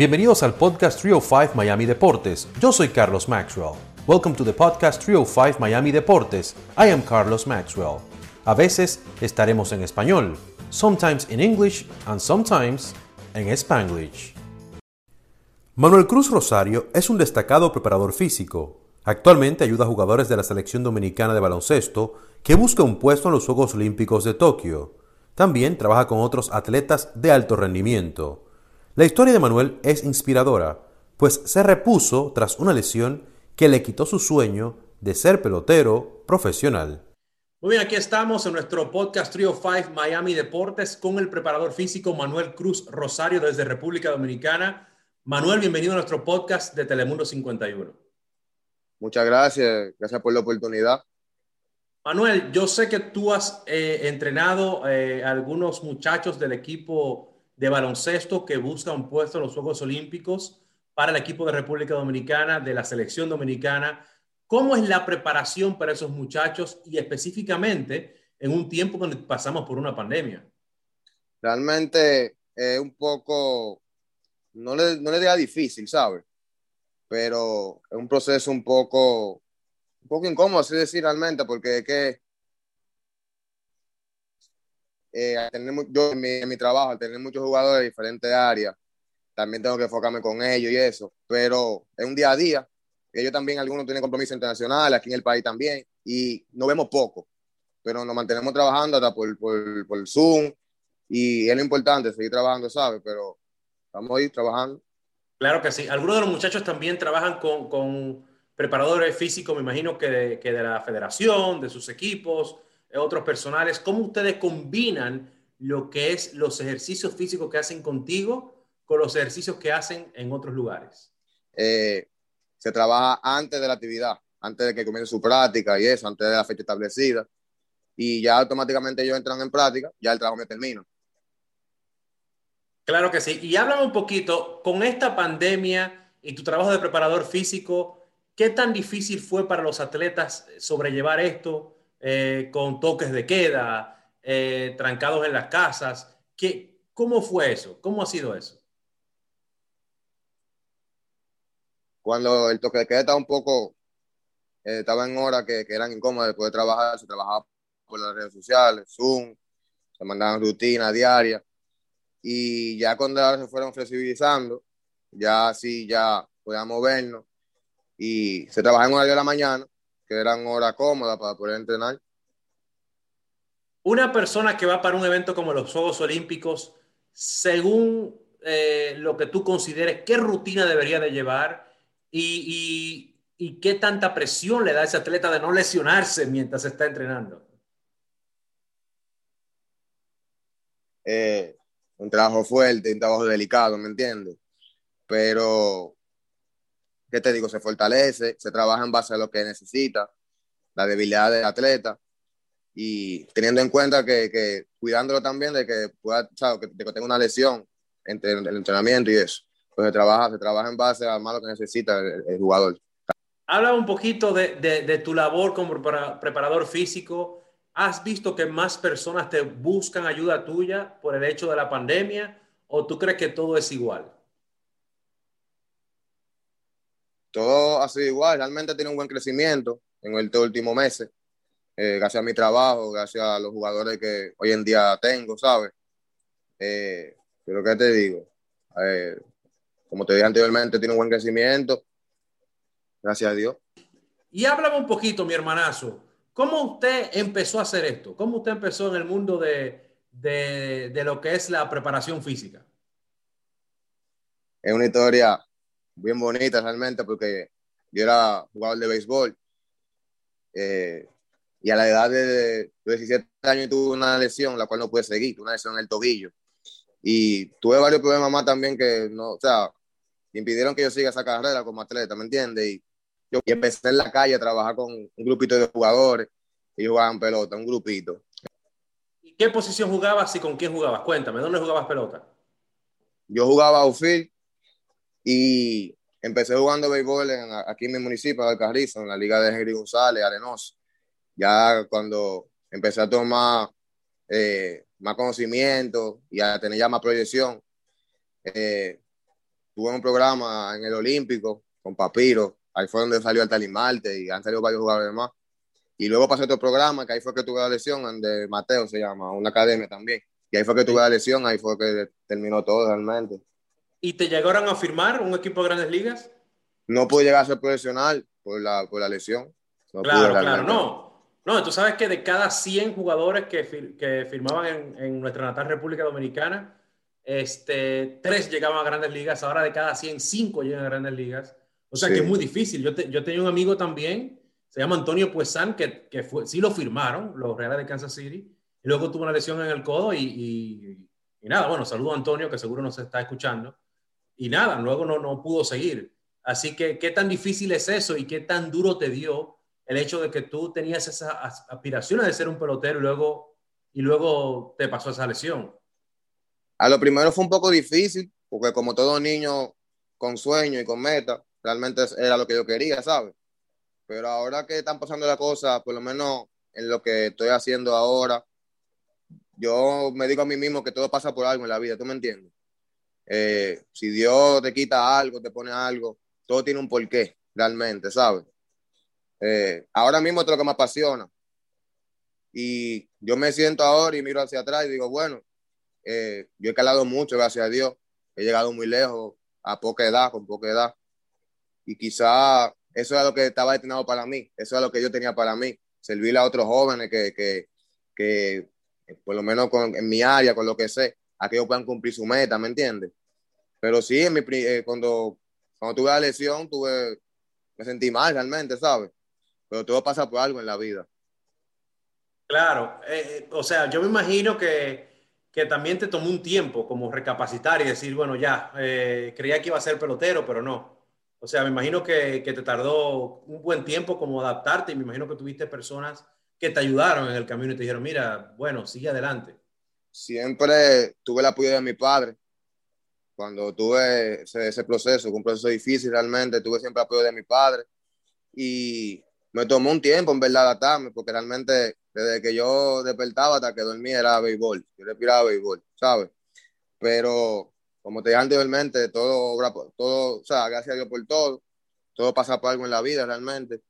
Bienvenidos al podcast 305 Miami Deportes. Yo soy Carlos Maxwell. Welcome to the podcast 305 Miami Deportes. I am Carlos Maxwell. A veces estaremos en español, sometimes in English and sometimes en Spanglish. Manuel Cruz Rosario es un destacado preparador físico. Actualmente ayuda a jugadores de la selección dominicana de baloncesto que busca un puesto en los Juegos Olímpicos de Tokio. También trabaja con otros atletas de alto rendimiento. La historia de Manuel es inspiradora, pues se repuso tras una lesión que le quitó su sueño de ser pelotero profesional. Muy bien, aquí estamos en nuestro podcast Trio 5 Miami Deportes con el preparador físico Manuel Cruz Rosario desde República Dominicana. Manuel, bienvenido a nuestro podcast de Telemundo 51. Muchas gracias, gracias por la oportunidad. Manuel, yo sé que tú has eh, entrenado eh, a algunos muchachos del equipo de baloncesto que busca un puesto en los Juegos Olímpicos para el equipo de República Dominicana, de la selección dominicana. ¿Cómo es la preparación para esos muchachos y específicamente en un tiempo donde pasamos por una pandemia? Realmente es un poco, no le, no le diga difícil, ¿sabes? Pero es un proceso un poco, un poco incómodo, así decir realmente, porque es que eh, tener, yo en mi, en mi, trabajo, al tener muchos jugadores de diferentes áreas, también tengo que enfocarme con ellos y eso, pero es un día a día. Ellos también, algunos tienen compromisos internacionales, aquí en el país también, y no vemos poco, pero nos mantenemos trabajando hasta por, por, por Zoom, y es lo importante, seguir trabajando, ¿sabes? Pero vamos a ir trabajando. Claro que sí. Algunos de los muchachos también trabajan con, con preparadores físicos, me imagino que de, que de la federación, de sus equipos, otros personales, ¿cómo ustedes combinan lo que es los ejercicios físicos que hacen contigo con los ejercicios que hacen en otros lugares? Eh, se trabaja antes de la actividad, antes de que comience su práctica y eso, antes de la fecha establecida. Y ya automáticamente ellos entran en práctica, ya el trabajo me termina. Claro que sí. Y háblame un poquito, con esta pandemia y tu trabajo de preparador físico, ¿qué tan difícil fue para los atletas sobrellevar esto? Eh, con toques de queda, eh, trancados en las casas. ¿Qué, ¿Cómo fue eso? ¿Cómo ha sido eso? Cuando el toque de queda estaba un poco, eh, estaba en horas que, que, eran incómodas de poder trabajar, se trabajaba por las redes sociales, Zoom, se mandaban rutinas diarias. Y ya cuando ahora se fueron flexibilizando, ya sí, ya podíamos vernos. Y se trabajaba en horario de la mañana, que eran horas cómodas para poder entrenar. Una persona que va para un evento como los Juegos Olímpicos, según eh, lo que tú consideres, ¿qué rutina debería de llevar y, y, y, qué tanta presión le da a ese atleta de no lesionarse mientras está entrenando? Eh, un trabajo fuerte, un trabajo delicado, ¿me entiendes? Pero ¿qué te digo? Se fortalece, se trabaja en base a lo que necesita, la debilidad del atleta y teniendo en cuenta que, que cuidándolo también de que pueda, ¿sabes? Que, tenga una lesión entre el entrenamiento y eso. Pues se trabaja, se trabaja en base a lo que necesita el, el jugador. Habla un poquito de, de, de, tu labor como preparador físico. ¿Has visto que más personas te buscan ayuda tuya por el hecho de la pandemia o tú crees que todo es igual? Todo ha sido igual, realmente tiene un buen crecimiento en estos últimos meses, eh, gracias a mi trabajo, gracias a los jugadores que hoy en día tengo, ¿sabes? Eh, pero ¿qué te digo? Eh, como te dije anteriormente, tiene un buen crecimiento, gracias a Dios. Y háblame un poquito, mi hermanazo, ¿cómo usted empezó a hacer esto? ¿Cómo usted empezó en el mundo de, de, de lo que es la preparación física? Es una historia bien bonita realmente porque yo era jugador de béisbol eh, y a la edad de 17 años tuve una lesión la cual no pude seguir, una lesión en el tobillo y tuve varios problemas más también que no, o sea, impidieron que yo siga esa carrera como atleta, ¿me entiendes? Y yo empecé en la calle a trabajar con un grupito de jugadores y jugaban pelota, un grupito. ¿Y qué posición jugabas y con quién jugabas? Cuéntame, ¿dónde jugabas pelota? Yo jugaba outfield y empecé jugando béisbol en, aquí en mi municipio, de Alcarrizo, en la liga de Henry González, Arenoso. Ya cuando empecé a tomar eh, más conocimiento y a tener ya más proyección, eh, tuve un programa en el Olímpico con Papiro, ahí fue donde salió el Marte y han salido varios jugadores más. Y luego pasé otro programa, que ahí fue que tuve la lesión, donde Mateo se llama, una academia también. Y ahí fue que tuve la lesión, ahí fue que terminó todo realmente. ¿Y te llegaron a firmar un equipo de grandes ligas? No pude llegar a ser profesional por la, por la lesión. claro, claro, no. No, tú sabes que de cada 100 jugadores que, que firmaban en, en, nuestra natal República Dominicana, este, tres llegaban a grandes ligas, ahora de cada 100, cinco llegan a grandes ligas. O sea que es muy difícil. Yo, yo tenía un amigo también, se llama Antonio Puesan, que, que fue, sí lo firmaron, los Reales de Kansas City, y luego tuvo una lesión en el codo y, y, y nada, bueno, saludo a Antonio, que seguro nos está escuchando. Y nada, luego no, no pudo seguir. Así que, ¿qué tan difícil es eso y qué tan duro te dio el hecho de que tú tenías esa aspiraciones de ser un pelotero y luego, y luego te pasó esa lesión? A lo primero fue un poco difícil, porque como todo niño con sueño y con meta, realmente era lo que yo quería, ¿sabes? Pero ahora que están pasando las cosas, por lo menos en lo que estoy haciendo ahora, yo me digo a mí mismo que todo pasa por algo en la vida, ¿tú me entiendes? Eh, si Dios te quita algo, te pone algo, todo tiene un porqué, realmente, ¿sabes? Eh, ahora mismo es lo que me apasiona. Y yo me siento ahora y miro hacia atrás y digo, bueno, eh, yo he calado mucho, gracias a Dios. He llegado muy lejos, a poca edad, con poca edad. Y quizá eso era lo que estaba destinado para mí, eso era lo que yo tenía para mí, servir a otros jóvenes que, que, que por lo menos en mi área, con lo que sé, a que ellos puedan cumplir su meta, ¿me entiendes? Pero sí, en mi, eh, cuando, cuando tuve la lesión, tuve, me sentí mal realmente, ¿sabes? pero todo pasa por algo en la vida. Claro, eh, eh, o sea, yo me imagino que, que, también te tomó un tiempo como recapacitar y decir, bueno, ya, eh, creía que iba a ser pelotero, pero no. O sea, me imagino que, que, te tardó un buen tiempo como adaptarte y me imagino que tuviste personas que te ayudaron en el camino y te dijeron, mira, bueno, sigue adelante. Siempre tuve el apoyo de mi padre. Cuando tuve ese, ese proceso, un proceso difícil realmente, tuve siempre apoyo de mi padre. Y me tomó un tiempo en verdad adaptarme, porque realmente desde que yo despertaba hasta que dormía era béisbol, yo respiraba béisbol, ¿sabes? Pero como te dije anteriormente, todo, todo, o sea, gracias a Dios por todo, todo pasa por algo en la vida realmente.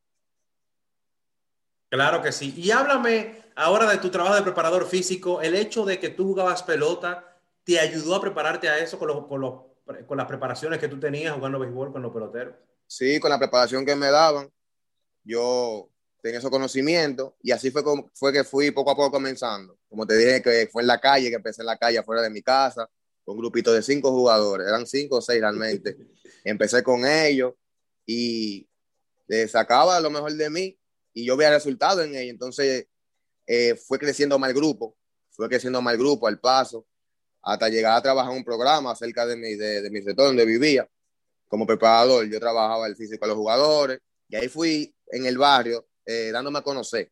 Claro que sí. Y háblame ahora de tu trabajo de preparador físico, el hecho de que tú jugabas pelota, ¿te ayudó a prepararte a eso con, los, con, los, con las preparaciones que tú tenías jugando béisbol con los peloteros? Sí, con la preparación que me daban yo tenía esos conocimientos y así fue, como, fue que fui poco a poco comenzando. Como te dije, que fue en la calle, que empecé en la calle afuera de mi casa, con un grupito de cinco jugadores, eran cinco o seis realmente. empecé con ellos y sacaba lo mejor de mí y yo veía resultados en ellos. Entonces eh, fue creciendo más el grupo, fue creciendo más el grupo al paso, hasta llegar a trabajar un programa cerca de mi, de, de mi sector donde vivía. Como preparador, yo trabajaba el físico de los jugadores y ahí fui en el barrio eh, dándome a conocer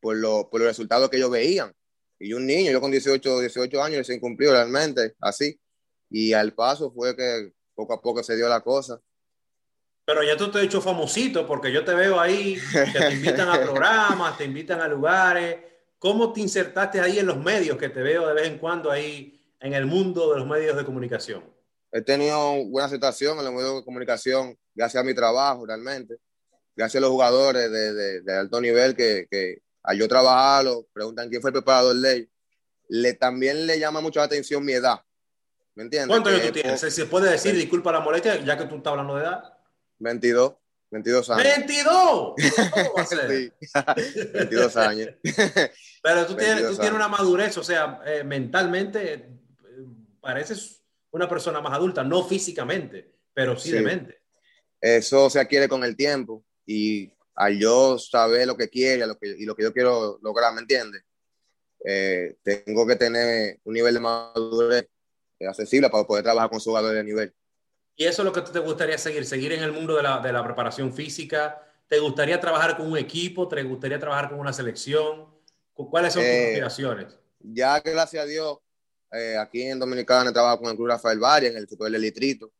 por, lo, por los resultados que ellos veían. Y un niño, yo con 18, 18 años, se incumplió realmente, así. Y al paso fue que poco a poco se dio la cosa. Pero ya tú te has hecho famosito, porque yo te veo ahí, que te invitan a programas, te invitan a lugares. ¿Cómo te insertaste ahí en los medios, que te veo de vez en cuando ahí en el mundo de los medios de comunicación? He tenido buena aceptación en los medios de comunicación, gracias a mi trabajo, realmente gracias a los jugadores de, de, alto nivel que, que al yo trabajarlo, preguntan quién fue el preparador de ellos, le, también le llama mucho la atención mi edad. ¿Me entiendes? ¿Cuántos años tú tienes? ¿Se puede decir, disculpa la molestia, ya que tú estás hablando de edad? 22. 22 años. ¡22! ¿Cómo va a ser? 22 años. Pero tú, tienes, tú tienes, una madurez, o sea, eh, mentalmente pareces una persona más adulta, no físicamente, pero sí, sí. de mente. Eso se adquiere con el tiempo y al yo saber lo que lo que, y lo que yo quiero lograr, ¿me entiendes? Eh, tengo que tener un nivel de madurez accesible para poder trabajar con jugadores de nivel. ¿Y eso es lo que te gustaría seguir? ¿Seguir en el mundo de la, de la preparación física? ¿Te gustaría trabajar con un equipo? ¿Te gustaría trabajar con una selección? ¿Cuáles son tus eh, aspiraciones? Ya, gracias a Dios, eh, aquí en Dominicana trabajo con el Club Rafael Valle, en el Super del Distrito.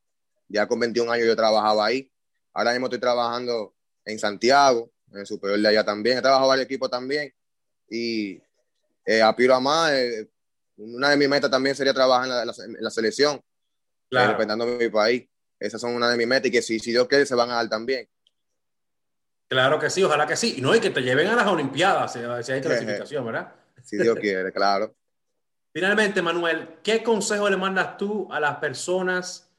Ya con 21 años yo trabajaba ahí. Ahora mismo estoy trabajando en Santiago, en el superior de allá también. He trabajado varios equipos también y eh, aspiro a más. una de mis metas también sería trabajar en la, en la, selección, claro. representando a mi país. esas son una de mis metas y que si, si Dios quiere se van a dar también. Claro que sí, ojalá que sí. Y no, y que te lleven a las Olimpiadas, si, hay clasificación, ¿verdad? Si Dios quiere, claro. Finalmente, Manuel, ¿qué consejo le mandas tú a las personas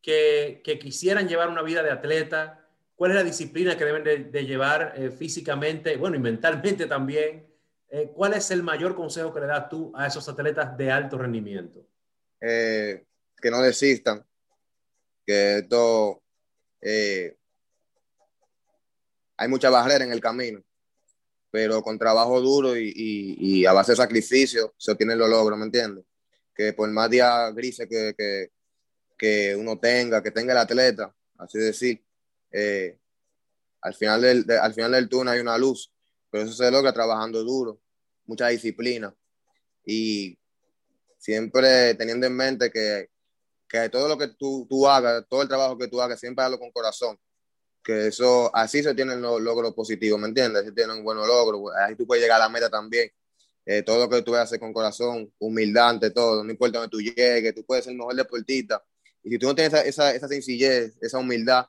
que, quisieran llevar una vida de atleta? ¿Cuál es la disciplina que deben de, llevar eh, físicamente, bueno, y mentalmente también? Eh, ¿Cuál es el mayor consejo que le das tú a esos atletas de alto rendimiento? Eh, que no desistan, que esto hay mucha barrera en el camino, pero con trabajo duro y, a base de sacrificio se obtienen los logros, ¿me entiendes? Que por más días grises que, que, uno tenga, que tenga el atleta, así decir, eh, al, final del, al final del túnel hay una luz, pero eso se logra trabajando duro, mucha disciplina y siempre teniendo en mente que, que todo lo que tú, tú hagas, todo el trabajo que tú hagas, siempre hazlo con corazón que eso, así se tienen los logros positivos, ¿me entiendes? Así tienen buenos logros, ahí tú puedes llegar a la meta también. Eh, todo lo que tú haces con corazón, humildad ante todo, no importa donde tú llegues, tú puedes ser el mejor deportista. Y si tú no tienes esa, esa, sencillez, esa humildad,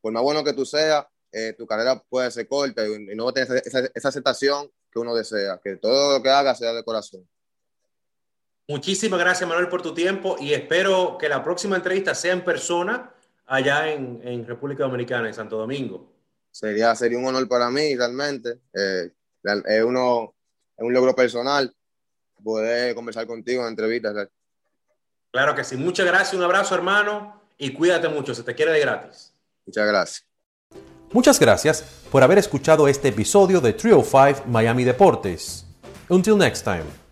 por más bueno que tú seas, eh, tu carrera puede ser corta y, no tienes esa, esa aceptación que uno desea, que todo lo que haga sea de corazón. Muchísimas gracias, Manuel, por tu tiempo y espero que la próxima entrevista sea en persona allá en, República Dominicana, en Santo Domingo. Sería, sería un honor para mí, realmente. Eh, es, uno, es un logro personal poder conversar contigo en entrevistas. Claro que sí. Muchas gracias, un abrazo, hermano, y cuídate mucho. Se te quiere de gratis. Muchas gracias. Muchas gracias por haber escuchado este episodio de Trio 5 Miami Deportes. Until next time.